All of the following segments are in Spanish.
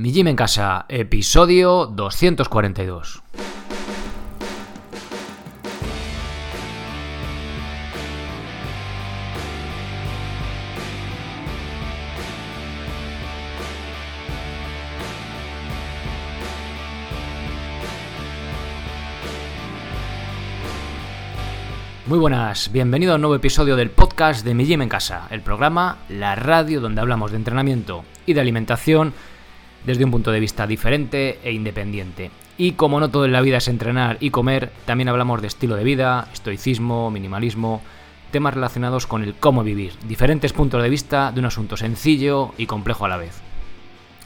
Mi Gym en Casa, episodio 242. Muy buenas, bienvenido a un nuevo episodio del podcast de Mi Gym en Casa, el programa, la radio donde hablamos de entrenamiento y de alimentación desde un punto de vista diferente e independiente. Y como no todo en la vida es entrenar y comer, también hablamos de estilo de vida, estoicismo, minimalismo, temas relacionados con el cómo vivir, diferentes puntos de vista de un asunto sencillo y complejo a la vez.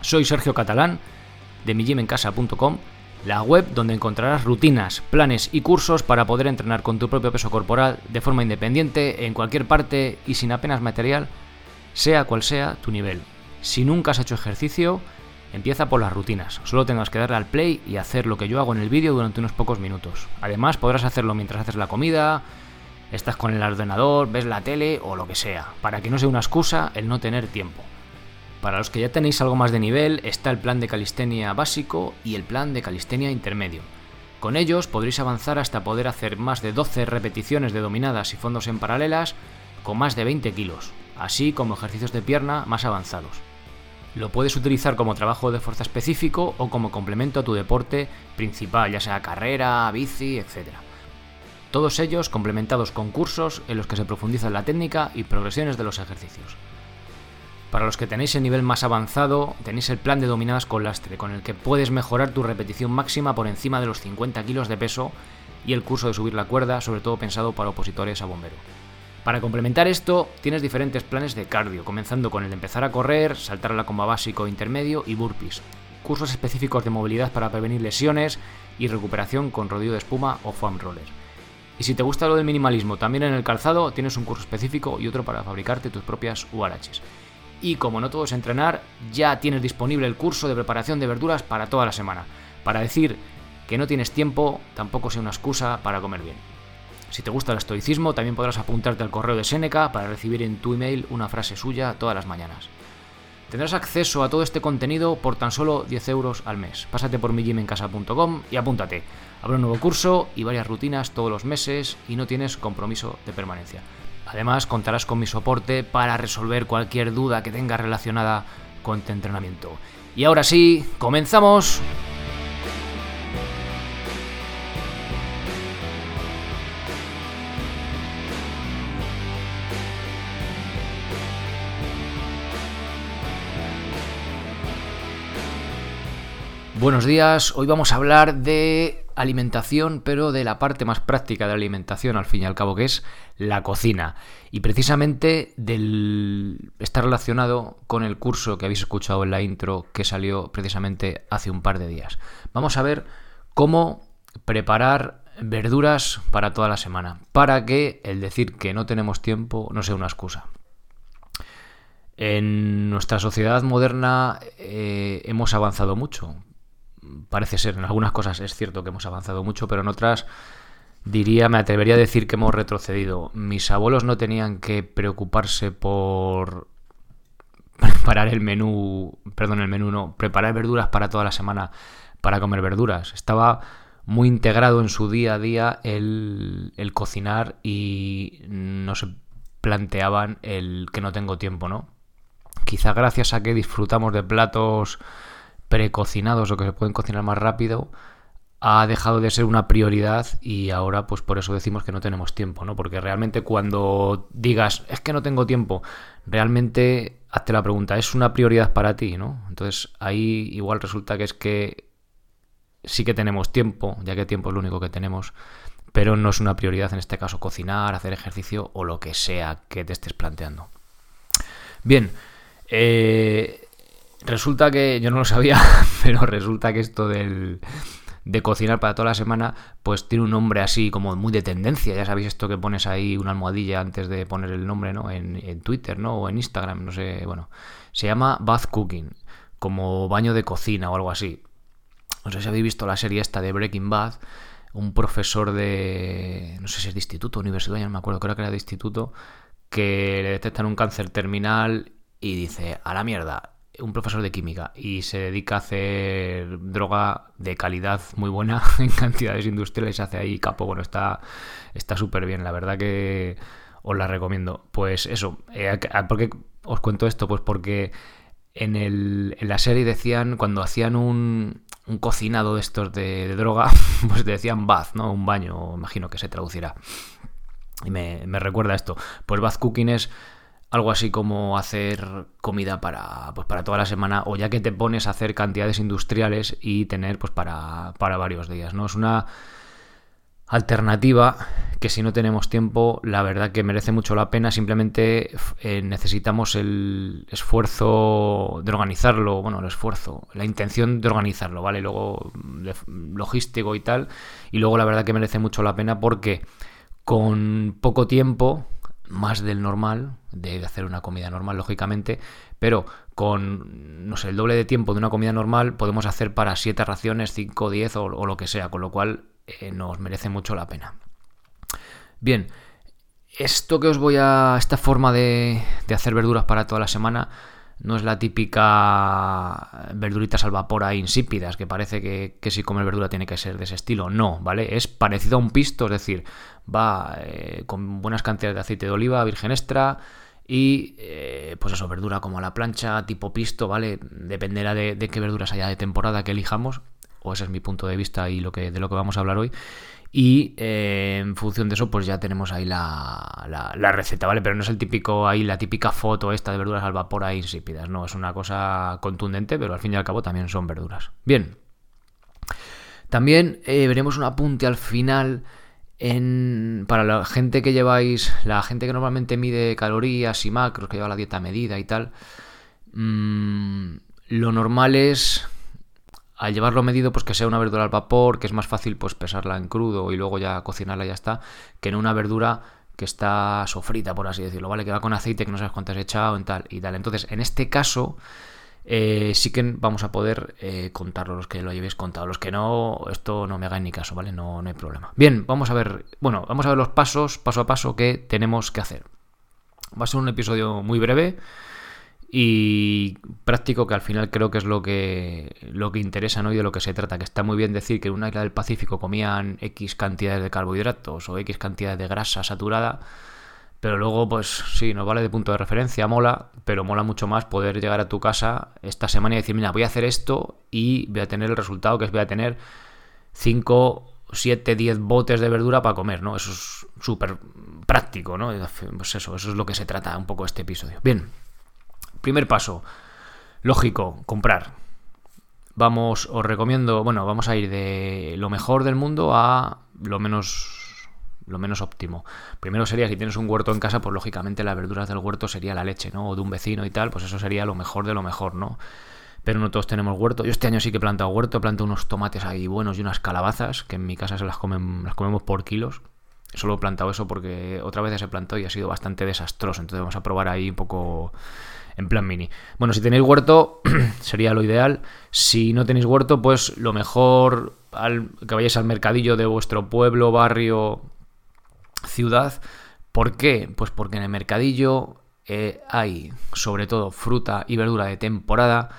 Soy Sergio Catalán, de mijimencasa.com la web donde encontrarás rutinas, planes y cursos para poder entrenar con tu propio peso corporal de forma independiente en cualquier parte y sin apenas material, sea cual sea tu nivel. Si nunca has hecho ejercicio, empieza por las rutinas. Solo tengas que darle al play y hacer lo que yo hago en el vídeo durante unos pocos minutos. Además, podrás hacerlo mientras haces la comida, estás con el ordenador, ves la tele o lo que sea, para que no sea una excusa el no tener tiempo. Para los que ya tenéis algo más de nivel, está el plan de calistenia básico y el plan de calistenia intermedio. Con ellos podréis avanzar hasta poder hacer más de 12 repeticiones de dominadas y fondos en paralelas con más de 20 kilos, así como ejercicios de pierna más avanzados. Lo puedes utilizar como trabajo de fuerza específico o como complemento a tu deporte principal, ya sea carrera, bici, etc. Todos ellos complementados con cursos en los que se profundiza la técnica y progresiones de los ejercicios. Para los que tenéis el nivel más avanzado, tenéis el plan de dominadas con lastre, con el que puedes mejorar tu repetición máxima por encima de los 50 kilos de peso y el curso de subir la cuerda, sobre todo pensado para opositores a bombero. Para complementar esto, tienes diferentes planes de cardio, comenzando con el empezar a correr, saltar a la comba básico, intermedio y burpees. Cursos específicos de movilidad para prevenir lesiones y recuperación con rodillo de espuma o foam roller. Y si te gusta lo del minimalismo, también en el calzado tienes un curso específico y otro para fabricarte tus propias URHs. Y como no todo es entrenar, ya tienes disponible el curso de preparación de verduras para toda la semana. Para decir que no tienes tiempo, tampoco sea una excusa para comer bien. Si te gusta el estoicismo, también podrás apuntarte al correo de Seneca para recibir en tu email una frase suya todas las mañanas. Tendrás acceso a todo este contenido por tan solo 10 euros al mes. Pásate por mijimencasa.com y apúntate. Habrá un nuevo curso y varias rutinas todos los meses y no tienes compromiso de permanencia. Además, contarás con mi soporte para resolver cualquier duda que tengas relacionada con tu entrenamiento. Y ahora sí, comenzamos. Buenos días, hoy vamos a hablar de alimentación, pero de la parte más práctica de la alimentación, al fin y al cabo, que es la cocina. Y precisamente está relacionado con el curso que habéis escuchado en la intro que salió precisamente hace un par de días. Vamos a ver cómo preparar verduras para toda la semana, para que el decir que no tenemos tiempo no sea una excusa. En nuestra sociedad moderna eh, hemos avanzado mucho parece ser, en algunas cosas es cierto que hemos avanzado mucho, pero en otras diría, me atrevería a decir que hemos retrocedido. Mis abuelos no tenían que preocuparse por preparar el menú, perdón, el menú no, preparar verduras para toda la semana para comer verduras. Estaba muy integrado en su día a día el, el cocinar y no se planteaban el que no tengo tiempo, ¿no? Quizá gracias a que disfrutamos de platos precocinados o que se pueden cocinar más rápido ha dejado de ser una prioridad y ahora pues por eso decimos que no tenemos tiempo, ¿no? Porque realmente cuando digas, es que no tengo tiempo, realmente hazte la pregunta, ¿es una prioridad para ti, ¿no? Entonces ahí igual resulta que es que sí que tenemos tiempo, ya que tiempo es lo único que tenemos, pero no es una prioridad en este caso cocinar, hacer ejercicio o lo que sea que te estés planteando. Bien, eh, Resulta que yo no lo sabía, pero resulta que esto del, de cocinar para toda la semana, pues tiene un nombre así como muy de tendencia. Ya sabéis esto que pones ahí una almohadilla antes de poner el nombre, ¿no? En, en, Twitter, ¿no? O en Instagram, no sé, bueno. Se llama Bath Cooking, como baño de cocina o algo así. No sé si habéis visto la serie esta de Breaking Bad. Un profesor de. no sé si es de instituto, universidad, ya no me acuerdo, creo que era de instituto, que le detectan un cáncer terminal y dice, a la mierda, un profesor de química y se dedica a hacer droga de calidad muy buena en cantidades industriales, hace ahí capo, bueno, está súper bien, la verdad que os la recomiendo. Pues eso, eh, ¿por qué os cuento esto? Pues porque en, el, en la serie decían, cuando hacían un, un cocinado de estos de, droga, pues decían bath, ¿no? Un baño, imagino que se traducirá. Y me, me recuerda esto. Pues bath cooking es algo así como hacer comida para, pues para toda la semana o ya que te pones a hacer cantidades industriales y tener pues para, para varios días, ¿no? Es una alternativa que si no tenemos tiempo, la verdad que merece mucho la pena, simplemente eh, necesitamos el esfuerzo de organizarlo, bueno, el esfuerzo, la intención de organizarlo, ¿vale? Luego logístico y tal, y luego la verdad que merece mucho la pena porque con poco tiempo más del normal, de hacer una comida normal, lógicamente, pero con, no sé, el doble de tiempo de una comida normal podemos hacer para 7 raciones, 5, 10 o, lo que sea, con lo cual eh, nos merece mucho la pena. Bien, esto que os voy a... esta forma de hacer verduras para toda la semana no es la típica verduritas al vapor ahí insípidas, que parece que, si comer verdura tiene que ser de ese estilo. No, ¿vale? Es parecido a un pisto, es decir, va eh, con buenas cantidades de aceite de oliva, virgen extra y eh, pues eso, verdura como la plancha, tipo pisto, ¿vale? Dependerá de, de, qué verduras haya de temporada que elijamos, o ese es mi punto de vista y lo que, de lo que vamos a hablar hoy. Y eh, en función de eso, pues ya tenemos ahí la, la, receta, ¿vale? Pero no es el típico, ahí la típica foto esta de verduras al vapor ahí insípidas, no, es una cosa contundente, pero al fin y al cabo también son verduras. Bien. También eh, veremos un apunte al final para la gente que lleváis, la gente que normalmente mide calorías y macros, que lleva la dieta medida y tal. Mmm, lo normal es al llevarlo medido, pues que sea una verdura al vapor, que es más fácil pues pesarla en crudo y luego ya cocinarla y ya está, que en una verdura que está sofrita, por así decirlo, ¿vale? Que va con aceite, que no sabes cuánto has echado en tal y tal. Entonces, en este caso, eh, sí que vamos a poder eh, contarlo, los que lo llevéis contado. Los que no, esto no me hagáis ni caso, ¿vale? No, no hay problema. Bien, vamos a ver, bueno, vamos a ver los pasos, paso a paso, que tenemos que hacer. Va a ser un episodio muy breve y práctico que al final creo que es lo que, lo que interesa ¿no? y de lo que se trata, que está muy bien decir que en una isla del Pacífico comían X cantidades de carbohidratos o X cantidades de grasa saturada, pero luego pues sí, nos vale de punto de referencia, mola, pero mola mucho más poder llegar a tu casa esta semana y decir, mira, voy a hacer esto y voy a tener el resultado que es voy a tener 5, 7, 10 botes de verdura para comer, ¿no? Eso es súper práctico, ¿no? Pues eso, eso es lo que se trata un poco este episodio. Bien. Primer paso, lógico, comprar. Vamos, os recomiendo, bueno, vamos a ir de lo mejor del mundo a lo menos lo menos óptimo. Primero sería si tienes un huerto en casa, pues lógicamente las verduras del huerto sería la leche, ¿no? O de un vecino y tal, pues eso sería lo mejor de lo mejor, ¿no? Pero no todos tenemos huerto. Yo este año sí que he plantado huerto, he plantado unos tomates ahí buenos y unas calabazas, que en mi casa se las comen, las comemos por kilos. Solo he plantado eso porque otra vez se plantado y ha sido bastante desastroso. Entonces vamos a probar ahí un poco en plan mini. Bueno, si tenéis huerto, sería lo ideal. Si no tenéis huerto, pues lo mejor al, que vayáis al mercadillo de vuestro pueblo, barrio, ciudad. ¿Por qué? Pues porque en el mercadillo eh, hay sobre todo fruta y verdura de temporada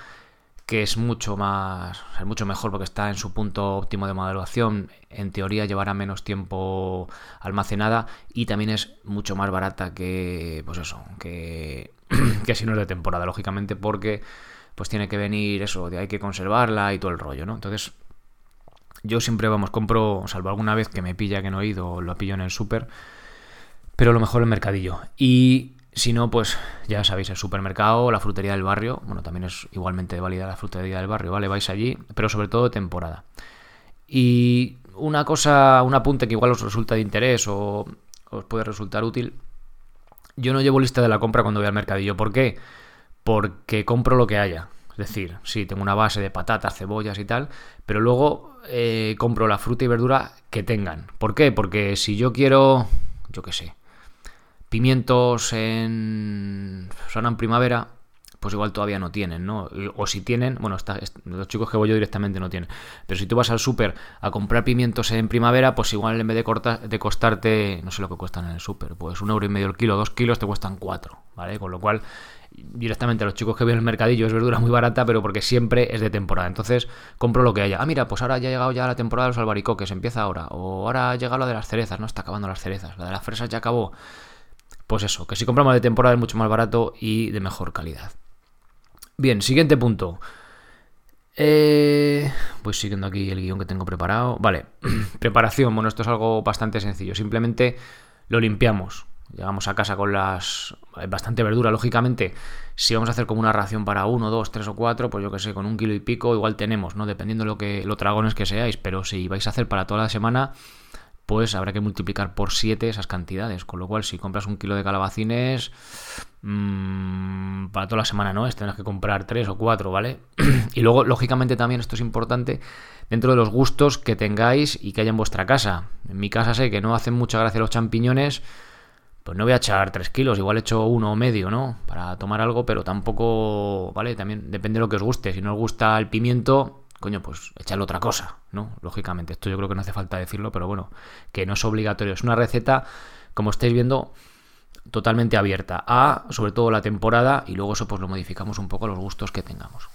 que es mucho más, es mucho mejor porque está en su punto óptimo de maduración. En teoría llevará menos tiempo almacenada y también es mucho más barata que, pues eso, que, que si no es de temporada, lógicamente, porque pues tiene que venir eso, de hay que conservarla y todo el rollo, ¿no? Entonces, yo siempre, vamos, compro, salvo alguna vez que me pilla que no he ido, lo pillo en el súper, pero lo mejor el mercadillo. Y si no, pues ya sabéis, el supermercado, la frutería del barrio, bueno, también es igualmente válida la frutería del barrio, ¿vale? Vais allí, pero sobre todo temporada. Y una cosa, un apunte que igual os resulta de interés o os puede resultar útil, yo no llevo lista de la compra cuando voy al mercadillo. ¿Por qué? Porque compro lo que haya. Es decir, sí, tengo una base de patatas, cebollas y tal, pero luego eh, compro la fruta y verdura que tengan. ¿Por qué? Porque si yo quiero, yo qué sé, pimientos en. son en primavera, pues igual todavía no tienen, ¿no? O si tienen, bueno, los chicos que voy yo directamente no tienen. Pero si tú vas al súper a comprar pimientos en primavera, pues igual en vez de, de costarte, no sé lo que cuestan en el súper, pues un euro y medio el kilo, dos kilos te cuestan cuatro, ¿vale? Con lo cual, directamente a los chicos que ven el mercadillo es verdura muy barata, pero porque siempre es de temporada. Entonces, compro lo que haya. Ah, mira, pues ahora ya ha llegado ya la temporada de los albaricoques, empieza ahora. O ahora ha llegado la de las cerezas, no está acabando las cerezas. La de las fresas ya acabó. Pues eso, que si compramos de temporada es mucho más barato y de mejor calidad. Bien, siguiente punto. Eh, voy siguiendo aquí el guion que tengo preparado. Vale, preparación. Bueno, esto es algo bastante sencillo. Simplemente lo limpiamos. Llegamos a casa con las. bastante verdura, lógicamente. Si vamos a hacer como una ración para uno, dos, tres o cuatro, pues yo que sé, con un kilo y pico, igual tenemos, ¿no? Dependiendo de lo que lo dragones que seáis. Pero si vais a hacer para toda la semana, pues habrá que multiplicar por 7 esas cantidades. Con lo cual, si compras un kilo de calabacines, mmm, para toda la semana no es, tendrás que comprar 3 o 4, ¿vale? y luego, lógicamente, también esto es importante dentro de los gustos que tengáis y que haya en vuestra casa. En mi casa sé que no hacen mucha gracia los champiñones, pues no voy a echar 3 kilos, igual echo uno o medio, ¿no? Para tomar algo, pero tampoco, ¿vale? También depende de lo que os guste. Si no os gusta el pimiento, coño, pues echarle otra cosa, ¿no? Lógicamente, esto yo creo que no hace falta decirlo, pero bueno, que no es obligatorio. Es una receta, como estáis viendo, totalmente abierta a, sobre todo, la temporada y luego eso pues lo modificamos un poco a los gustos que tengamos.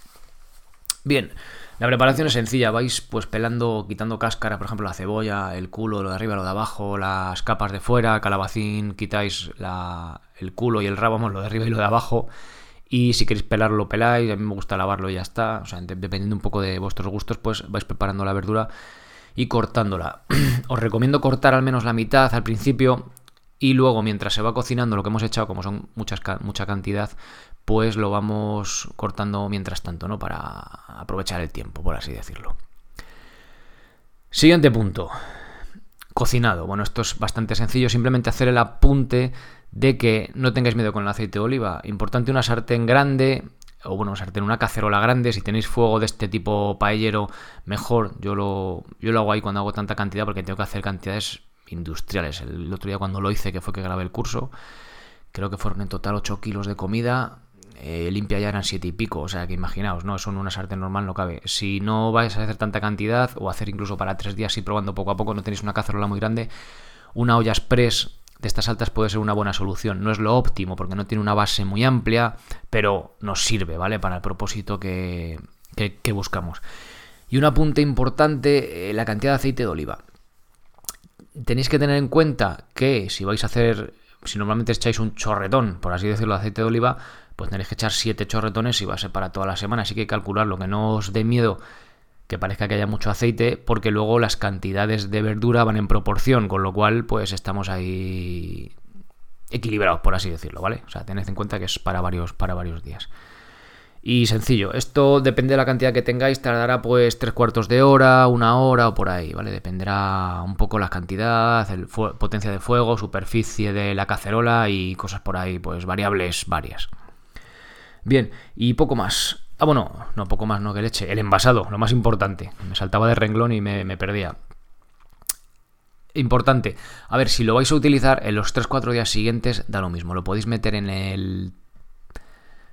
Bien, la preparación es sencilla, vais pues pelando, quitando cáscara, por ejemplo, la cebolla, el culo, lo de arriba, lo de abajo, las capas de fuera, calabacín, quitáis el culo y el rabo, lo de arriba y lo de abajo y si queréis pelarlo, lo peláis. A mí me gusta lavarlo y ya está. O sea, dependiendo un poco de vuestros gustos, pues vais preparando la verdura y cortándola. Os recomiendo cortar al menos la mitad al principio y luego mientras se va cocinando lo que hemos echado, como son muchas, mucha cantidad, pues lo vamos cortando mientras tanto, ¿no? Para aprovechar el tiempo, por así decirlo. Siguiente punto. Cocinado. Bueno, esto es bastante sencillo, simplemente hacer el apunte de que no tengáis miedo con el aceite de oliva. Importante una sartén grande, o bueno, sartén, una cacerola grande. Si tenéis fuego de este tipo paellero, mejor. Yo lo, yo lo hago ahí cuando hago tanta cantidad porque tengo que hacer cantidades industriales. El otro día cuando lo hice, que fue que grabé el curso, creo que fueron en total 8 kilos de comida. Eh, limpia ya eran 7 y pico, o sea que imaginaos, ¿no? Eso en una sartén normal no cabe. Si no vais a hacer tanta cantidad, o hacer incluso para 3 días y probando poco a poco, no tenéis una cacerola muy grande, una olla express de estas altas puede ser una buena solución. No es lo óptimo porque no tiene una base muy amplia, pero nos sirve, ¿vale? Para el propósito que, buscamos. Y un apunte importante, eh, la cantidad de aceite de oliva. Tenéis que tener en cuenta que si vais a hacer, si normalmente echáis un chorretón, por así decirlo, de aceite de oliva, pues tenéis que echar 7 chorretones y va a ser para toda la semana. Así que calcularlo, que no os dé miedo que parezca que haya mucho aceite, porque luego las cantidades de verdura van en proporción, con lo cual pues estamos ahí equilibrados, por así decirlo, ¿vale? O sea, tened en cuenta que es para varios, para varios días. Y sencillo, esto depende de la cantidad que tengáis, tardará pues tres cuartos de hora, una hora o por ahí, ¿vale? Dependerá un poco la cantidad, el potencia de fuego, superficie de la cacerola y cosas por ahí, pues variables varias. Bien, y poco más. Ah, bueno, no, poco más, no que leche. El envasado, lo más importante. Me saltaba de renglón y me, perdía. Importante. A ver, si lo vais a utilizar en los 3-4 días siguientes, da lo mismo. Lo podéis meter en el.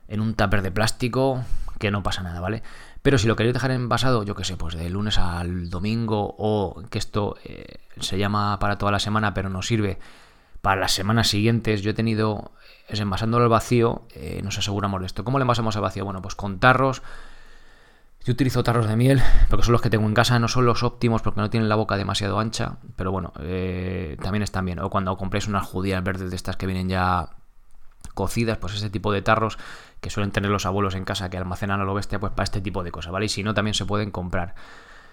en un tupper de plástico, que no pasa nada, ¿vale? Pero si lo queréis dejar envasado, yo qué sé, pues de lunes al domingo, o que esto eh, se llama para toda la semana, pero no sirve para las semanas siguientes, yo he tenido es envasándolo al vacío, eh, nos aseguramos de esto. ¿Cómo le envasamos al vacío? Bueno, pues con tarros. Yo utilizo tarros de miel, porque son los que tengo en casa, no son los óptimos porque no tienen la boca demasiado ancha, pero bueno, eh, también están bien. O cuando compréis unas judías verdes de estas que vienen ya cocidas, pues ese tipo de tarros que suelen tener los abuelos en casa que almacenan a lo bestia, pues para este tipo de cosas, ¿vale? Y si no, también se pueden comprar.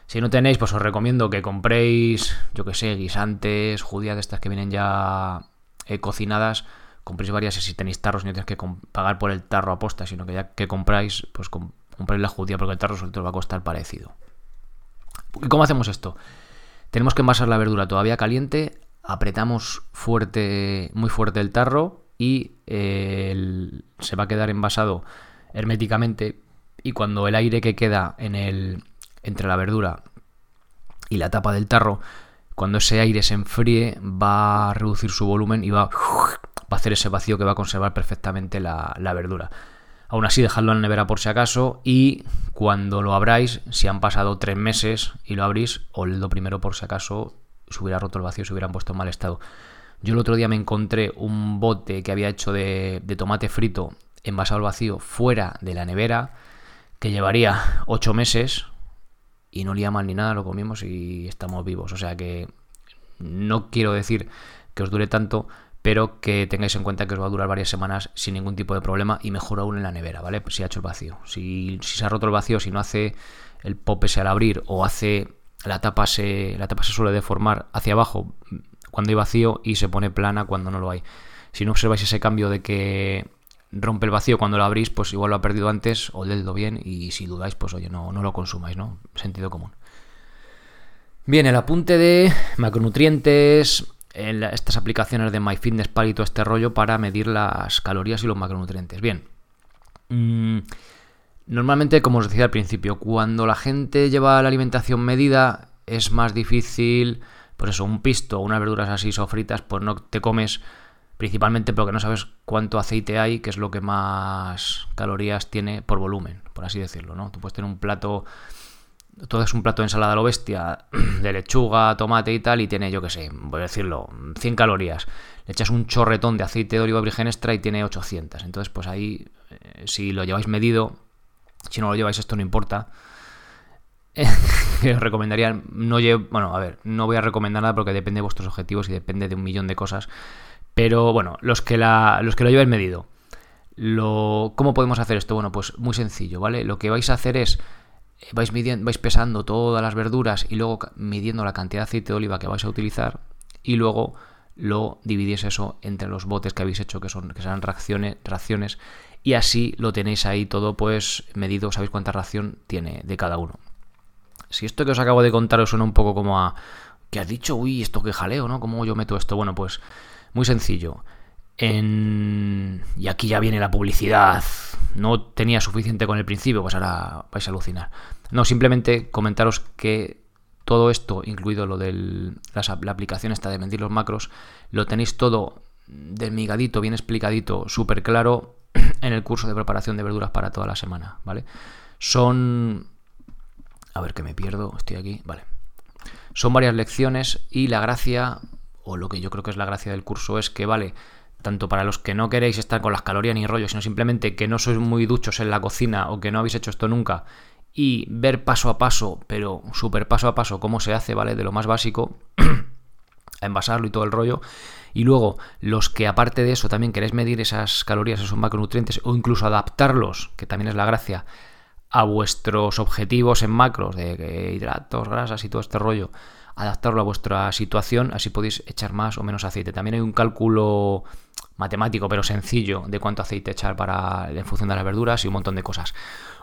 Si no tenéis, pues os recomiendo que compréis, yo que sé, guisantes, judías de estas que vienen ya eh, cocinadas compréis varias y si tenéis tarros no tenéis que pagar por el tarro aposta, sino que ya que compráis, pues compráis la judía porque el tarro solo va a costar parecido. ¿Y cómo hacemos esto? Tenemos que envasar la verdura todavía caliente, apretamos fuerte, muy fuerte el tarro y se va a quedar envasado herméticamente y cuando el aire que queda en el, entre la verdura y la tapa del tarro, cuando ese aire se enfríe va a reducir su volumen y va a hacer ese vacío que va a conservar perfectamente la, verdura. Aún así, dejadlo en la nevera por si acaso y cuando lo abráis, si han pasado tres meses y lo abrís, oledlo primero por si acaso se hubiera roto el vacío, se hubieran puesto en mal estado. Yo el otro día me encontré un bote que había hecho de, de tomate frito envasado al vacío fuera de la nevera que llevaría ocho meses y no olía mal ni nada, lo comimos y estamos vivos. O sea que no quiero decir que os dure tanto, pero que tengáis en cuenta que os va a durar varias semanas sin ningún tipo de problema y mejor aún en la nevera, ¿vale? si ha hecho el vacío. Si, se ha roto el vacío, si no hace el pop ese al abrir o hace la tapa se, la tapa se suele deformar hacia abajo cuando hay vacío y se pone plana cuando no lo hay. Si no observáis ese cambio de que rompe el vacío cuando lo abrís, pues igual lo ha perdido antes, o leedlo bien y si dudáis, pues oye, no, no lo consumáis, ¿no? Sentido común. Bien, el apunte de macronutrientes, estas aplicaciones de MyFitnessPal y todo este rollo para medir las calorías y los macronutrientes. Bien. Mm, normalmente, como os decía al principio, cuando la gente lleva la alimentación medida, es más difícil, por eso, un pisto unas verduras así sofritas, pues no te comes principalmente porque no sabes cuánto aceite hay, que es lo que más calorías tiene por volumen, por así decirlo, ¿no? Tú puedes tener un plato todo es un plato de ensalada a lo bestia, de lechuga, tomate y tal, y tiene, yo qué sé, voy a decirlo, 100 calorías. Le echas un chorretón de aceite de oliva virgen extra y tiene 800. Entonces, pues ahí, eh, si lo lleváis medido, si no lo lleváis, esto no importa. os recomendaría, no bueno, a ver, no voy a recomendar nada porque depende de vuestros objetivos y depende de un millón de cosas. Pero bueno, los que, la, los que lo lleváis medido. Lo, ¿Cómo podemos hacer esto? Bueno, pues muy sencillo, ¿vale? Lo que vais a hacer es vais, midiendo, vais pesando todas las verduras y luego midiendo la cantidad de aceite de oliva que vais a utilizar y luego lo dividís eso entre los botes que habéis hecho que son que serán raciones, raciones y así lo tenéis ahí todo pues medido, sabéis cuánta ración tiene de cada uno. Si esto que os acabo de contar os suena un poco como a que has dicho, uy, esto que jaleo, ¿no? ¿Cómo yo meto esto? Bueno, pues muy sencillo. En... Y aquí ya viene la publicidad. No tenía suficiente con el principio, pues ahora vais a alucinar. No, simplemente comentaros que todo esto, incluido lo de la aplicación esta de medir los macros, lo tenéis todo desmigadito, bien explicadito, súper claro en el curso de preparación de verduras para toda la semana, ¿vale? Son... A ver que me pierdo, estoy aquí, vale. Son varias lecciones y la gracia, o lo que yo creo que es la gracia del curso, es que, vale, tanto para los que no queréis estar con las calorías ni rollo, sino simplemente que no sois muy duchos en la cocina o que no habéis hecho esto nunca y ver paso a paso, pero súper paso a paso, cómo se hace, ¿vale? De lo más básico a envasarlo y todo el rollo. Y luego, los que aparte de eso también queréis medir esas calorías, esos macronutrientes, o incluso adaptarlos, que también es la gracia, a vuestros objetivos en macros de hidratos, grasas y todo este rollo, adaptarlo a vuestra situación, así podéis echar más o menos aceite. También hay un cálculo matemático, pero sencillo, de cuánto aceite echar para, en función de las verduras y un montón de cosas.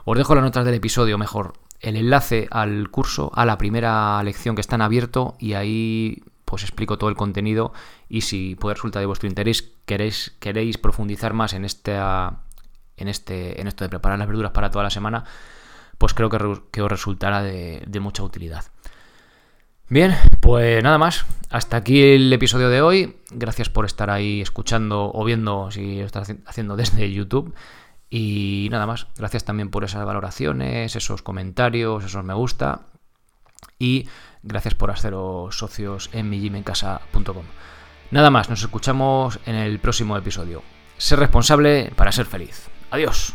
Os dejo las notas del episodio, mejor, el enlace al curso, a la primera lección que está en abierto y ahí pues explico todo el contenido y si puede resultar de vuestro interés, queréis, queréis profundizar más en, esta, en, este, en esto de preparar las verduras para toda la semana, pues creo que, os resultará de mucha utilidad. Bien, pues nada más. Hasta aquí el episodio de hoy. Gracias por estar ahí escuchando o viendo si lo estás haciendo desde YouTube. Y nada más. Gracias también por esas valoraciones, esos comentarios, esos me gusta. Y gracias por haceros socios en mijimencasa.com. Nada más, nos escuchamos en el próximo episodio. Ser responsable para ser feliz. Adiós.